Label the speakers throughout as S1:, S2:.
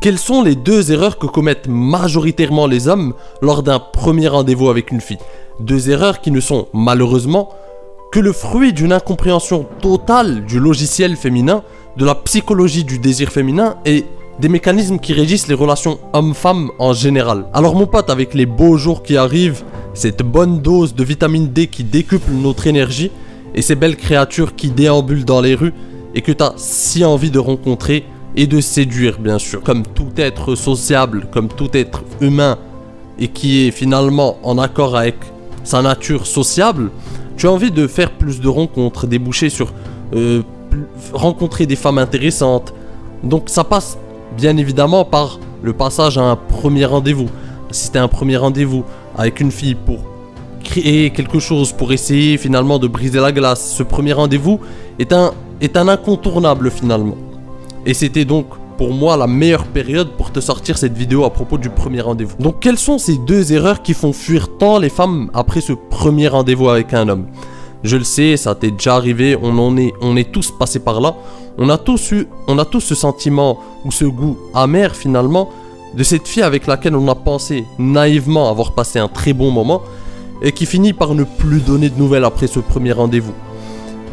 S1: Quelles sont les deux erreurs que commettent majoritairement les hommes lors d'un premier rendez-vous avec une fille? Deux erreurs qui ne sont malheureusement que le fruit d'une incompréhension totale du logiciel féminin, de la psychologie du désir féminin et des mécanismes qui régissent les relations hommes-femmes en général. Alors mon pote, avec les beaux jours qui arrivent, cette bonne dose de vitamine D qui décuple notre énergie, et ces belles créatures qui déambulent dans les rues, et que t'as si envie de rencontrer, et de séduire bien sûr. Comme tout être sociable, comme tout être humain et qui est finalement en accord avec sa nature sociable, tu as envie de faire plus de rencontres, déboucher sur euh, rencontrer des femmes intéressantes. Donc ça passe bien évidemment par le passage à un premier rendez-vous. Si un premier rendez-vous avec une fille pour créer quelque chose, pour essayer finalement de briser la glace, ce premier rendez-vous est un, est un incontournable finalement. Et c'était donc pour moi la meilleure période pour te sortir cette vidéo à propos du premier rendez-vous. Donc quelles sont ces deux erreurs qui font fuir tant les femmes après ce premier rendez-vous avec un homme? Je le sais, ça t'est déjà arrivé, on en est, on est tous passés par là. On a tous eu, on a tous ce sentiment ou ce goût amer finalement de cette fille avec laquelle on a pensé naïvement avoir passé un très bon moment et qui finit par ne plus donner de nouvelles après ce premier rendez-vous.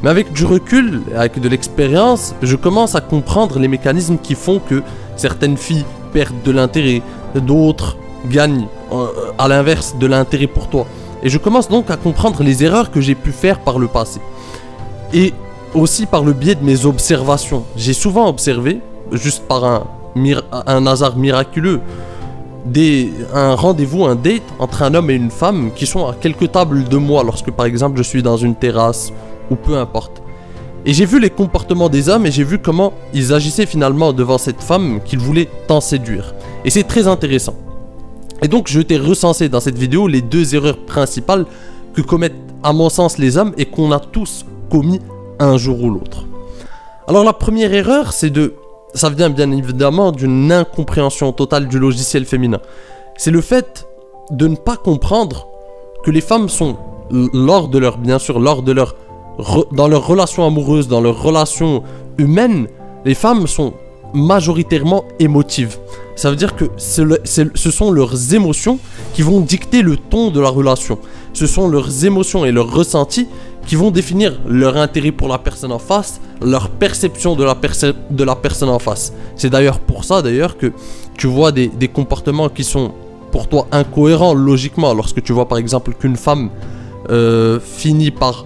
S1: Mais avec du recul, avec de l'expérience, je commence à comprendre les mécanismes qui font que certaines filles perdent de l'intérêt, d'autres gagnent euh, à l'inverse de l'intérêt pour toi. Et je commence donc à comprendre les erreurs que j'ai pu faire par le passé. Et aussi par le biais de mes observations. J'ai souvent observé, juste par un, hasard miraculeux, des, un rendez-vous, un date entre un homme et une femme qui sont à quelques tables de moi lorsque par exemple je suis dans une terrasse ou peu importe. Et j'ai vu les comportements des hommes et j'ai vu comment ils agissaient finalement devant cette femme qu'ils voulaient tant séduire. Et c'est très intéressant. Et donc je t'ai recensé dans cette vidéo les deux erreurs principales que commettent à mon sens les hommes et qu'on a tous commis un jour ou l'autre. Alors la première erreur, c'est de... Ça vient bien évidemment d'une incompréhension totale du logiciel féminin. C'est le fait de ne pas comprendre que les femmes sont, lors de leur, bien sûr, lors de leur dans leurs relations amoureuses, dans leurs relations humaines, les femmes sont majoritairement émotives. Ça veut dire que ce sont leurs émotions qui vont dicter le ton de la relation. Ce sont leurs émotions et leurs ressentis qui vont définir leur intérêt pour la personne en face, leur perception de la, de la personne en face. C'est d'ailleurs pour ça d'ailleurs que tu vois des, comportements qui sont pour toi incohérents logiquement lorsque tu vois par exemple qu'une femme euh, finit par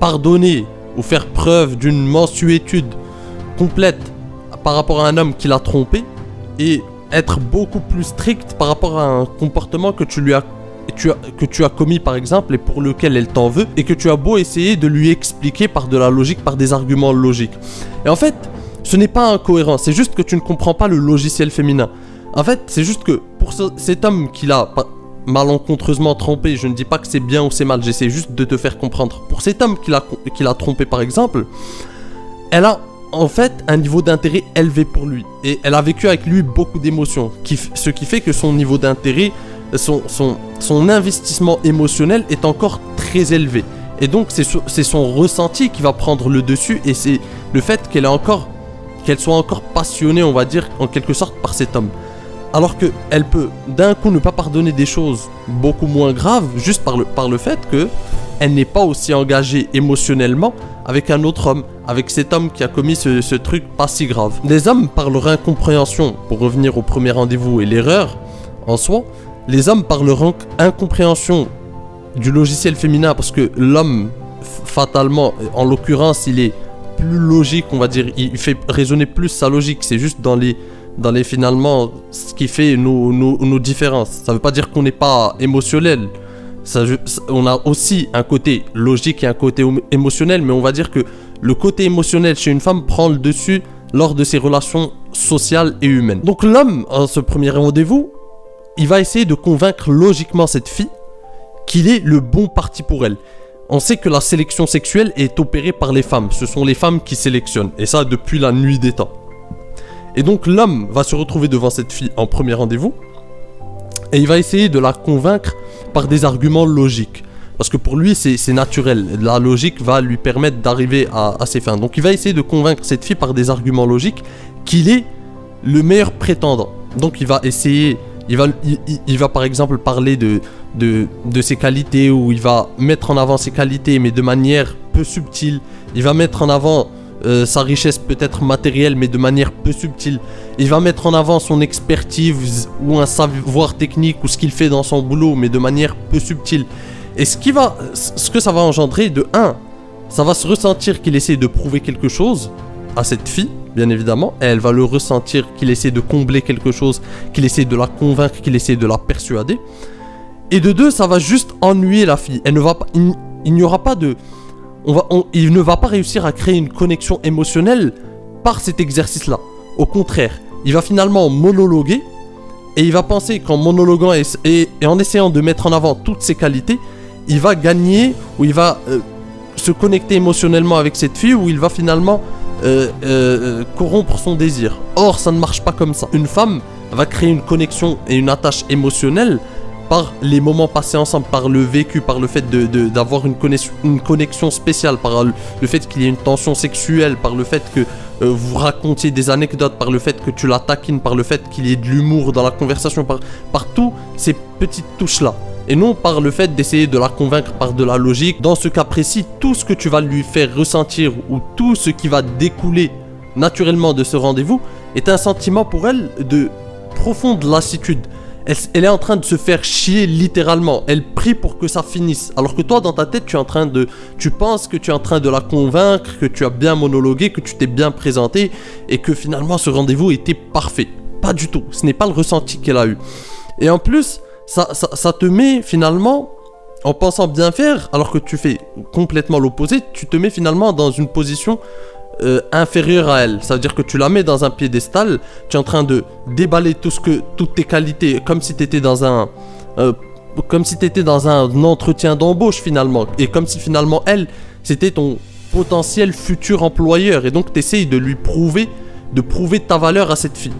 S1: pardonner ou faire preuve d'une mensuétude complète par rapport à un homme qui l'a trompé et être beaucoup plus strict par rapport à un comportement que tu lui as que tu as commis par exemple et pour lequel elle t'en veut et que tu as beau essayer de lui expliquer par de la logique, par des arguments logiques. Et en fait, ce n'est pas incohérent, c'est juste que tu ne comprends pas le logiciel féminin. En fait, c'est juste que pour cet homme qui l'a malencontreusement trompé, je ne dis pas que c'est bien ou c'est mal, j'essaie juste de te faire comprendre. Pour cet homme qui l'a trompé par exemple, elle a en fait un niveau d'intérêt élevé pour lui. Et elle a vécu avec lui beaucoup d'émotions. Ce qui fait que son niveau d'intérêt, son, son, son, investissement émotionnel est encore très élevé. Et donc c'est son ressenti qui va prendre le dessus et c'est le fait qu'elle encore qu'elle soit encore passionnée, on va dire, en quelque sorte, par cet homme alors qu'elle peut d'un coup ne pas pardonner des choses beaucoup moins graves juste par le, par le fait que elle n'est pas aussi engagée émotionnellement avec un autre homme, avec cet homme qui a commis ce, truc pas si grave. Les hommes, par leur incompréhension, pour revenir au premier rendez-vous et l'erreur en soi, les hommes, par leur incompréhension du logiciel féminin, parce que l'homme, fatalement, en l'occurrence, il est plus logique, on va dire, il fait résonner plus sa logique, c'est juste dans les dans les finalement ce qui fait nos, nos, différences. Ça veut pas dire qu'on n'est pas émotionnel. On a aussi un côté logique et un côté émotionnel, mais on va dire que le côté émotionnel chez une femme prend le dessus lors de ses relations sociales et humaines. Donc l'homme, en ce premier rendez-vous, il va essayer de convaincre logiquement cette fille qu'il est le bon parti pour elle. On sait que la sélection sexuelle est opérée par les femmes. Ce sont les femmes qui sélectionnent. Et ça depuis la nuit des temps. Et donc l'homme va se retrouver devant cette fille en premier rendez-vous et il va essayer de la convaincre par des arguments logiques. Parce que pour lui, c'est naturel. La logique va lui permettre d'arriver à, ses fins. Donc il va essayer de convaincre cette fille par des arguments logiques qu'il est le meilleur prétendant. Donc il va essayer, il va, par exemple parler de, ses qualités, ou il va mettre en avant ses qualités, mais de manière peu subtile. Il va mettre en avant euh, sa richesse peut-être matérielle, mais de manière peu subtile. Il va mettre en avant son expertise ou un savoir technique ou ce qu'il fait dans son boulot, mais de manière peu subtile. Et ce, qui va, ce que ça va engendrer, de 1, ça va se ressentir qu'il essaie de prouver quelque chose à cette fille, bien évidemment, et elle va le ressentir qu'il essaie de combler quelque chose, qu'il essaie de la convaincre, qu'il essaie de la persuader. Et de deux, ça va juste ennuyer la fille. Elle ne va pas, il, n'y aura pas de, il ne va pas réussir à créer une connexion émotionnelle par cet exercice-là. Au contraire, il va finalement monologuer et il va penser qu'en monologuant et, en essayant de mettre en avant toutes ses qualités, il va gagner ou il va euh, se connecter émotionnellement avec cette fille ou il va finalement euh, euh, corrompre son désir. Or, ça ne marche pas comme ça. Une femme va créer une connexion et une attache émotionnelle par les moments passés ensemble, par le vécu, par le fait d'avoir de, une, connexion, une connexion spéciale, par le fait qu'il y ait une tension sexuelle, par le fait que euh, vous racontiez des anecdotes, par le fait que tu la taquines, par le fait qu'il y ait de l'humour dans la conversation, par, par tous ces petites touches-là et non par le fait d'essayer de la convaincre par de la logique. Dans ce cas précis, tout ce que tu vas lui faire ressentir ou tout ce qui va découler naturellement de ce rendez-vous est un sentiment pour elle de profonde lassitude. Elle, est en train de se faire chier littéralement. Elle prie pour que ça finisse. Alors que toi, dans ta tête, tu es en train de, tu penses que tu es en train de la convaincre, que tu as bien monologué, que tu t'es bien présenté et que finalement ce rendez-vous était parfait. Pas du tout. Ce n'est pas le ressenti qu'elle a eu. Et en plus, ça, te met finalement, en pensant bien faire, alors que tu fais complètement l'opposé, tu te mets finalement dans une position euh, inférieure à elle. Ça veut dire que tu la mets dans un piédestal, tu es en train de déballer tout ce que, toutes tes qualités, comme si tu étais dans un... Euh, comme si tu dans un entretien d'embauche finalement. Et comme si finalement elle, c'était ton potentiel futur employeur. Et donc tu essayes de lui prouver, de prouver ta valeur à cette fille.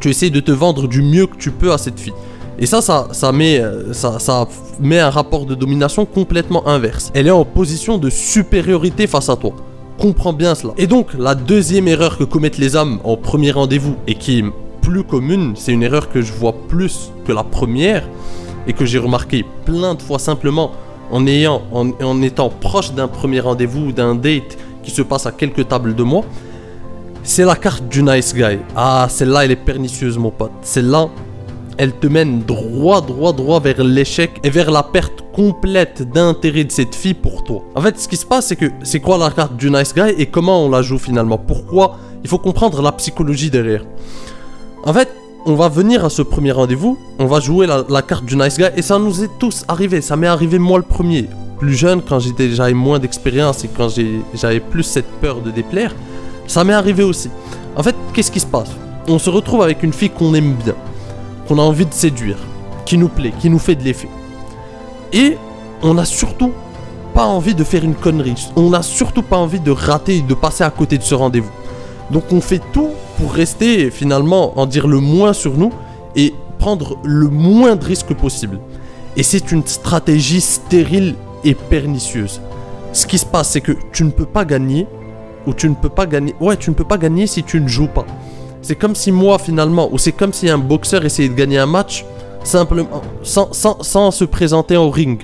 S1: Tu essayes de te vendre du mieux que tu peux à cette fille. Et ça, ça, met, euh, ça, ça met un rapport de domination complètement inverse. Elle est en position de supériorité face à toi. Comprends bien cela. Et donc, la deuxième erreur que commettent les hommes en premier rendez-vous et qui est plus commune, c'est une erreur que je vois plus que la première et que j'ai remarqué plein de fois simplement en, ayant, étant proche d'un premier rendez-vous ou d'un date qui se passe à quelques tables de moi, c'est la carte du nice guy. Ah, celle-là, elle est pernicieuse, mon pote. Celle-là, elle te mène droit, droit, droit vers l'échec et vers la perte complète d'intérêt de cette fille pour toi. En fait, ce qui se passe, c'est que c'est quoi la carte du nice guy et comment on la joue finalement? Pourquoi? Il faut comprendre la psychologie derrière. En fait, on va venir à ce premier rendez-vous, on va jouer la, carte du nice guy et ça nous est tous arrivé. Ça m'est arrivé moi le premier. Plus jeune, quand j'avais moins d'expérience et quand j'avais plus cette peur de déplaire, ça m'est arrivé aussi. En fait, qu'est-ce qui se passe? On se retrouve avec une fille qu'on aime bien qu'on a envie de séduire, qui nous plaît, qui nous fait de l'effet. Et on n'a surtout pas envie de faire une connerie. On n'a surtout pas envie de rater de passer à côté de ce rendez-vous. Donc on fait tout pour rester finalement en dire le moins sur nous et prendre le moins de risques possible. Et c'est une stratégie stérile et pernicieuse. Ce qui se passe, c'est que tu ne peux pas gagner, ou tu ne peux pas gagner. Ouais, tu ne peux pas gagner si tu ne joues pas. C'est comme si moi finalement, ou c'est comme si un boxeur essayait de gagner un match simplement sans, sans, se présenter au ring.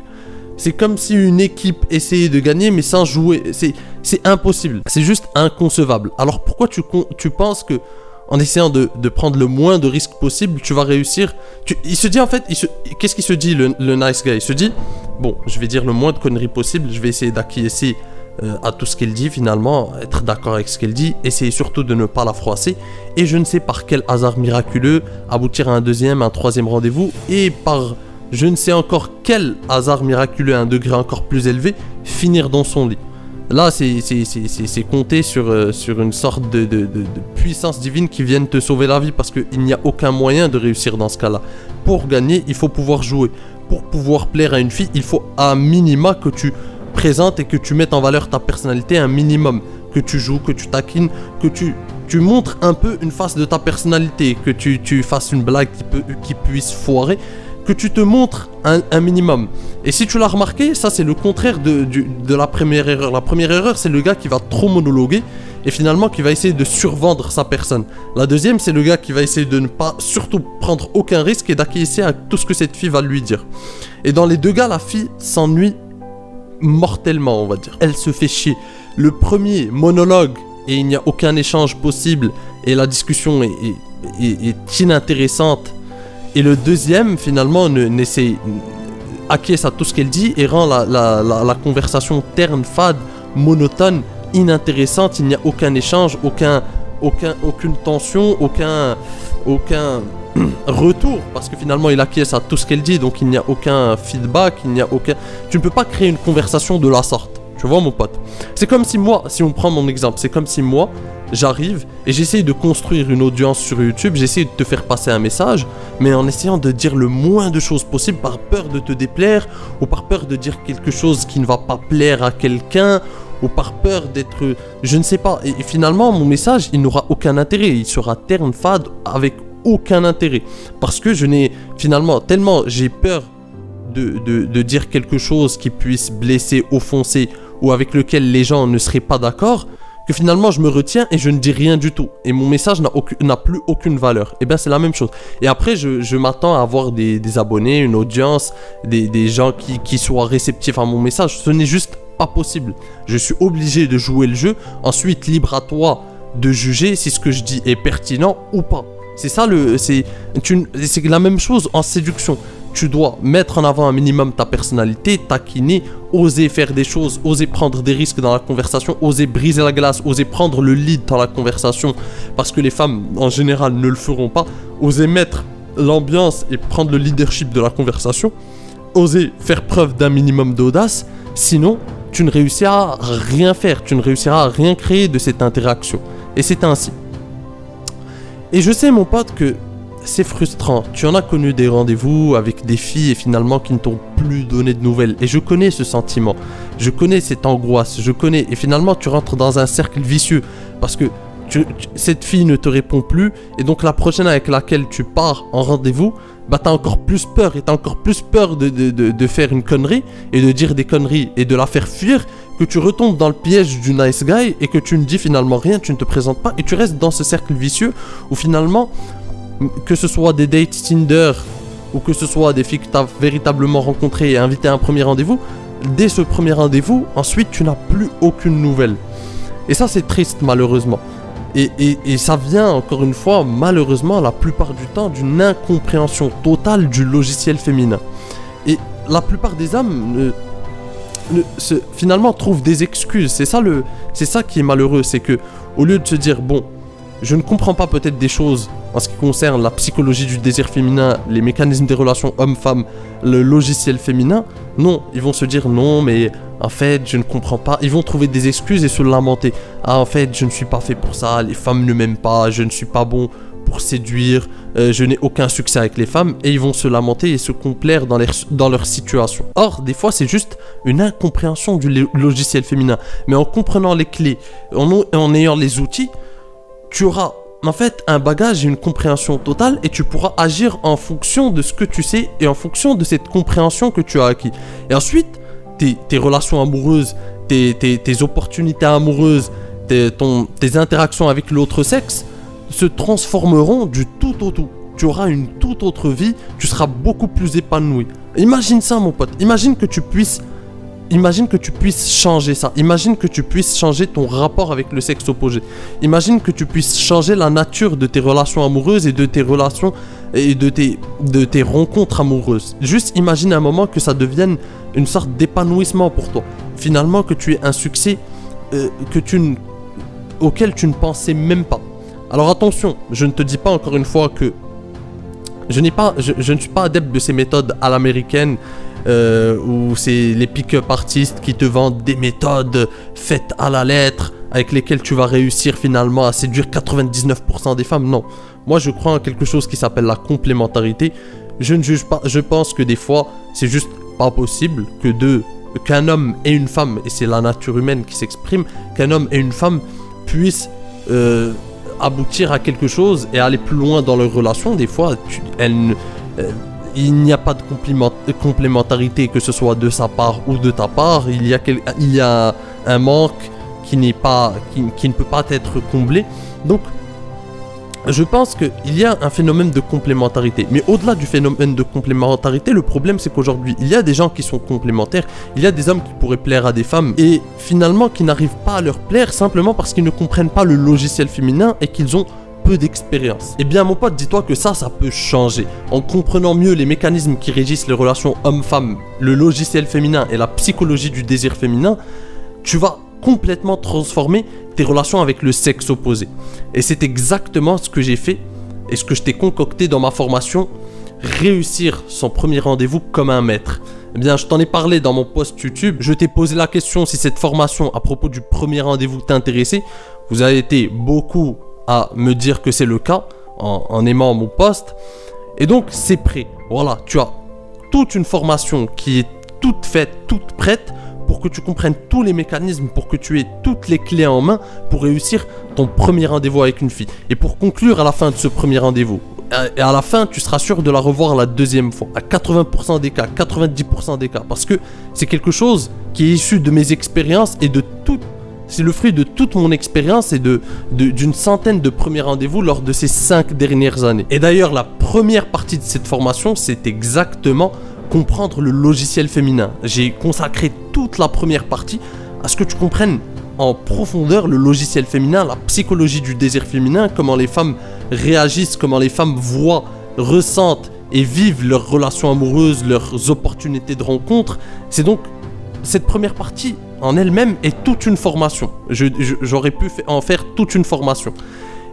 S1: C'est comme si une équipe essayait de gagner mais sans jouer. C'est impossible. C'est juste inconcevable. Alors pourquoi tu, tu penses que en essayant de, de, prendre le moins de risques possible, tu vas réussir? Il se dit en fait, qu'est-ce qu'il se dit le, le nice guy? Il se dit, bon, je vais dire le moins de conneries possible, je vais essayer d'acquiescer euh, à tout ce qu'elle dit finalement, être d'accord avec ce qu'elle dit, essayer surtout de ne pas la froisser, et je ne sais par quel hasard miraculeux aboutir à un deuxième, un troisième rendez-vous, et par je ne sais encore quel hasard miraculeux à un degré encore plus élevé, finir dans son lit. Là, c'est compter sur, euh, sur une sorte de, de, puissance divine qui vienne te sauver la vie parce qu'il n'y a aucun moyen de réussir dans ce cas-là. Pour gagner, il faut pouvoir jouer. Pour pouvoir plaire à une fille, il faut à minima que tu et que tu mettes en valeur ta personnalité un minimum. Que tu joues, que tu taquines, que tu, tu montres un peu une face de ta personnalité, que tu, tu fasses une blague qui, peut, qui puisse foirer, que tu te montres un, minimum. Et si tu l'as remarqué, ça c'est le contraire de, de la première erreur. La première erreur, c'est le gars qui va trop monologuer et finalement qui va essayer de survendre sa personne. La deuxième, c'est le gars qui va essayer de ne pas surtout prendre aucun risque et d'acquiescer à tout ce que cette fille va lui dire. Et dans les deux cas, la fille s'ennuie mortellement, on va dire. Elle se fait chier. Le premier monologue et il n'y a aucun échange possible et la discussion est, inintéressante. Et le deuxième, finalement, n'essaie acquiesce à tout ce qu'elle dit et rend la, la, la conversation terne, fade, monotone inintéressante, il n'y a aucun échange, aucun, aucun, aucune tension, aucun, aucun retour, parce que finalement il acquiesce à tout ce qu'elle dit, donc il n'y a aucun feedback, il n'y a aucun... Tu ne peux pas créer une conversation de la sorte, tu vois mon pote? C'est comme si moi, si on prend mon exemple, c'est comme si moi, j'arrive et j'essaye de construire une audience sur YouTube, j'essaye de te faire passer un message, mais en essayant de dire le moins de choses possible par peur de te déplaire, ou par peur de dire quelque chose qui ne va pas plaire à quelqu'un, ou par peur d'être, je ne sais pas. Et, finalement, mon message, il n'aura aucun intérêt. Il sera terne, fade, avec aucun intérêt. Parce que je n'ai, finalement, tellement j'ai peur de, de, dire quelque chose qui puisse blesser, offenser, ou avec lequel les gens ne seraient pas d'accord, que finalement je me retiens et je ne dis rien du tout. Et mon message n'a plus aucune valeur. Et eh bien c'est la même chose. Et après, je, je m'attends à avoir des, des, abonnés, une audience, des, des gens qui, qui soient réceptifs à mon message. Ce n'est juste possible. Je suis obligé de jouer le jeu. Ensuite, libre à toi de juger si ce que je dis est pertinent ou pas. C'est ça le. C'est la même chose en séduction. Tu dois mettre en avant un minimum ta personnalité, taquiner, oser faire des choses, oser prendre des risques dans la conversation, oser briser la glace, oser prendre le lead dans la conversation, parce que les femmes en général ne le feront pas. Oser mettre l'ambiance et prendre le leadership de la conversation, oser faire preuve d'un minimum d'audace, sinon tu ne réussiras à rien faire, tu ne réussiras à rien créer de cette interaction. Et c'est ainsi. Et je sais mon pote que c'est frustrant. Tu en as connu des rendez-vous avec des filles et finalement qui ne t'ont plus donné de nouvelles. Et je connais ce sentiment. Je connais cette angoisse. Je connais. Et finalement tu rentres dans un cercle vicieux. Parce que cette fille ne te répond plus. Et donc la prochaine avec laquelle tu pars en rendez-vous, bah t'as encore plus peur et t'as encore plus peur de, de, faire une connerie et de dire des conneries et de la faire fuir que tu retombes dans le piège du nice guy et que tu ne dis finalement rien, tu ne te présentes pas et tu restes dans ce cercle vicieux où finalement, que ce soit des dates Tinder ou que ce soit des filles que tu as véritablement rencontrées et invitées à un premier rendez-vous, dès ce premier rendez-vous, ensuite tu n'as plus aucune nouvelle. Et ça c'est triste malheureusement. Et, ça vient, encore une fois, malheureusement, la plupart du temps, d'une incompréhension totale du logiciel féminin. Et la plupart des hommes, finalement, trouvent des excuses. C'est ça, le, c'est ça qui est malheureux. C'est que, au lieu de se dire, bon, je ne comprends pas peut-être des choses en ce qui concerne la psychologie du désir féminin, les mécanismes des relations hommes-femmes, le logiciel féminin, non, ils vont se dire non, mais en fait, je ne comprends pas. Ils vont trouver des excuses et se lamenter. Ah, en fait, je ne suis pas fait pour ça, les femmes ne m'aiment pas, je ne suis pas bon pour séduire, euh, je n'ai aucun succès avec les femmes, et ils vont se lamenter et se complaire dans, dans leur situation. Or, des fois, c'est juste une incompréhension du logiciel féminin. Mais en comprenant les clés, en ayant les outils, tu auras en fait un bagage et une compréhension totale et tu pourras agir en fonction de ce que tu sais et en fonction de cette compréhension que tu as acquis. Et ensuite, tes, relations amoureuses, tes, opportunités amoureuses, tes, interactions avec l'autre sexe se transformeront du tout au tout. Tu auras une toute autre vie, tu seras beaucoup plus épanoui. Imagine ça mon pote, imagine que tu puisses imagine que tu puisses changer ça. Imagine que tu puisses changer ton rapport avec le sexe opposé. Imagine que tu puisses changer la nature de tes relations amoureuses et de tes relations et de tes rencontres amoureuses. Juste imagine un moment que ça devienne une sorte d'épanouissement pour toi. Finalement, que tu aies un succès euh, que tu auquel tu ne pensais même pas. Alors attention, je ne te dis pas encore une fois que je, n'ai pas, je ne suis pas adepte de ces méthodes à l'américaine euh, où c'est les pick-up artistes qui te vendent des méthodes faites à la lettre avec lesquelles tu vas réussir finalement à séduire 99% des femmes. Non, moi je crois en quelque chose qui s'appelle la complémentarité. Je ne juge pas, je pense que des fois c'est juste pas possible que deux, qu'un homme et une femme, et c'est la nature humaine qui s'exprime, qu'un homme et une femme puissent euh, aboutir à quelque chose et aller plus loin dans leur relation. Des fois, tu, elles, euh, il n'y a pas de complémentarité, que ce soit de sa part ou de ta part. Il y a, il y a un manque qui, n'est pas, qui, qui ne peut pas être comblé. Donc, je pense qu'il y a un phénomène de complémentarité. Mais au-delà du phénomène de complémentarité, le problème c'est qu'aujourd'hui, il y a des gens qui sont complémentaires, il y a des hommes qui pourraient plaire à des femmes, et finalement qui n'arrivent pas à leur plaire simplement parce qu'ils ne comprennent pas le logiciel féminin et qu'ils ont peu d'expérience. Eh bien mon pote, dis-toi que ça, ça peut changer. En comprenant mieux les mécanismes qui régissent les relations homme-femme, le logiciel féminin et la psychologie du désir féminin, tu vas complètement transformer relations avec le sexe opposé. Et c'est exactement ce que j'ai fait et ce que je t'ai concocté dans ma formation Réussir son premier rendez-vous comme un maître. Eh bien, je t'en ai parlé dans mon post YouTube. Je t'ai posé la question si cette formation à propos du premier rendez-vous t'intéressait. Vous avez été beaucoup à me dire que c'est le cas en, en aimant mon post. Et donc, c'est prêt. Voilà, tu as toute une formation qui est toute faite, toute prête pour que tu comprennes tous les mécanismes, pour que tu aies toutes les clés en main pour réussir ton premier rendez-vous avec une fille. Et pour conclure à la fin de ce premier rendez-vous, euh, et à la fin, tu seras sûr de la revoir la deuxième fois, à 80% des cas, 90% des cas, parce que c'est quelque chose qui est issu de mes expériences et de tout. C'est le fruit de toute mon expérience et de d'une centaine de premiers rendez-vous lors de ces cinq dernières années. Et d'ailleurs, la première partie de cette formation, c'est exactement comprendre le logiciel féminin. J'ai consacré toute la première partie à ce que tu comprennes en profondeur le logiciel féminin, la psychologie du désir féminin, comment les femmes réagissent, comment les femmes voient, ressentent et vivent leurs relations amoureuses, leurs opportunités de rencontre. C'est donc cette première partie en elle-même est toute une formation. J'aurais pu en faire toute une formation.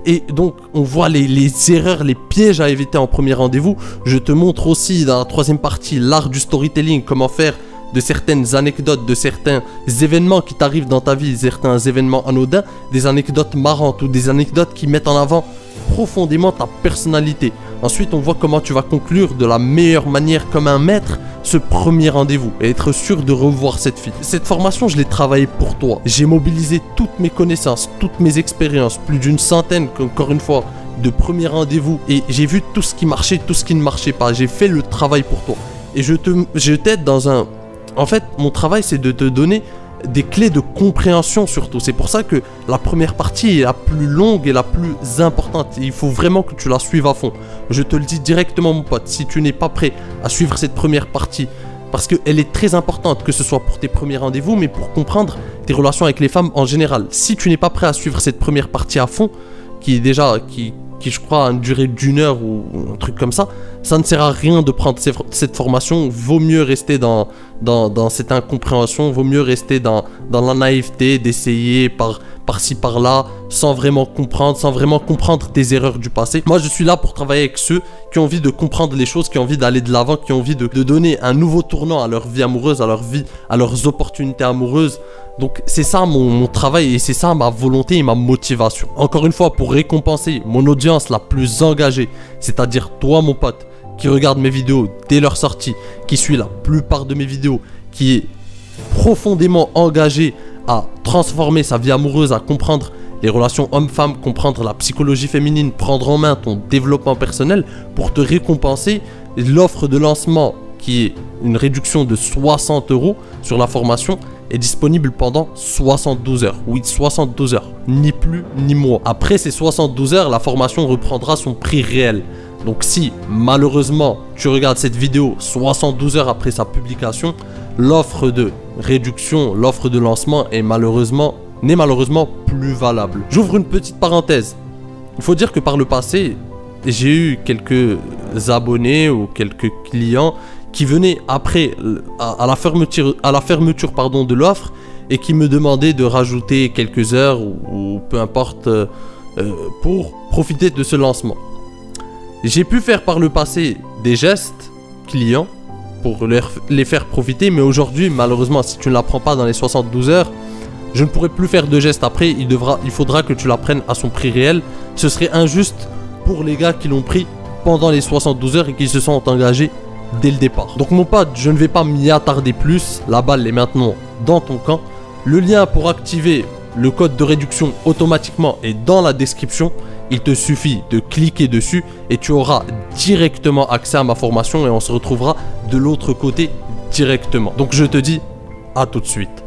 S1: Et donc, on voit les, erreurs, les pièges à éviter en premier rendez-vous. Je te montre aussi dans la troisième partie l'art du storytelling, comment faire de certaines anecdotes, de certains événements qui t'arrivent dans ta vie, certains événements anodins, des anecdotes marrantes ou des anecdotes qui mettent en avant profondément ta personnalité. Ensuite, on voit comment tu vas conclure de la meilleure manière comme un maître ce premier rendez-vous et être sûr de revoir cette fille. Cette formation, je l'ai travaillée pour toi. J'ai mobilisé toutes mes connaissances, toutes mes expériences, plus d'une centaine, encore une fois, de premiers rendez-vous et j'ai vu tout ce qui marchait, tout ce qui ne marchait pas. J'ai fait le travail pour toi. Et je te, je t'aide dans un. En fait, mon travail, c'est de te donner des clés de compréhension surtout. C'est pour ça que la première partie est la plus longue et la plus importante. Il faut vraiment que tu la suives à fond. Je te le dis directement mon pote, si tu n'es pas prêt à suivre cette première partie, parce qu'elle est très importante, que ce soit pour tes premiers rendez-vous, mais pour comprendre tes relations avec les femmes en général. Si tu n'es pas prêt à suivre cette première partie à fond, qui est déjà, qui, qui je crois a une durée d'une heure ou, un truc comme ça, ça ne sert à rien de prendre cette formation. Vaut mieux rester dans, dans, cette incompréhension, vaut mieux rester dans, dans la naïveté, d'essayer par, par-ci par-là, sans vraiment comprendre, sans vraiment comprendre tes erreurs du passé. Moi, je suis là pour travailler avec ceux qui ont envie de comprendre les choses, qui ont envie d'aller de l'avant, qui ont envie de, donner un nouveau tournant à leur vie amoureuse, à leur vie, à leurs opportunités amoureuses. Donc c'est ça mon, travail et c'est ça ma volonté et ma motivation. Encore une fois, pour récompenser mon audience la plus engagée, c'est-à-dire toi mon pote, qui regarde mes vidéos dès leur sortie, qui suit la plupart de mes vidéos, qui est profondément engagé transformer sa vie amoureuse, à comprendre les relations homme-femme, comprendre la psychologie féminine, prendre en main ton développement personnel pour te récompenser l'offre de lancement qui est une réduction de 60 euros sur la formation est disponible pendant 72 heures. Oui, 72 heures, ni plus ni moins. Après ces 72 heures, la formation reprendra son prix réel. Donc si malheureusement tu regardes cette vidéo 72 heures après sa publication, l'offre de réduction, l'offre de lancement est malheureusement n'est malheureusement plus valable. J'ouvre une petite parenthèse. Il faut dire que par le passé, j'ai eu quelques abonnés ou quelques clients qui venaient après à, la fermeture, à la fermeture pardon, de l'offre et qui me demandaient de rajouter quelques heures ou, peu importe euh, euh, pour profiter de ce lancement. J'ai pu faire par le passé des gestes clients pour les faire profiter, mais aujourd'hui, malheureusement, si tu ne la prends pas dans les 72 heures, je ne pourrai plus faire de gestes après. Il faudra que tu la prennes à son prix réel. Ce serait injuste pour les gars qui l'ont pris pendant les 72 heures et qui se sont engagés dès le départ. Donc mon pote, je ne vais pas m'y attarder plus, la balle est maintenant dans ton camp. Le lien pour activer le code de réduction automatiquement est dans la description Il te suffit de cliquer dessus et tu auras directement accès à ma formation et on se retrouvera de l'autre côté directement. Donc je te dis à tout de suite.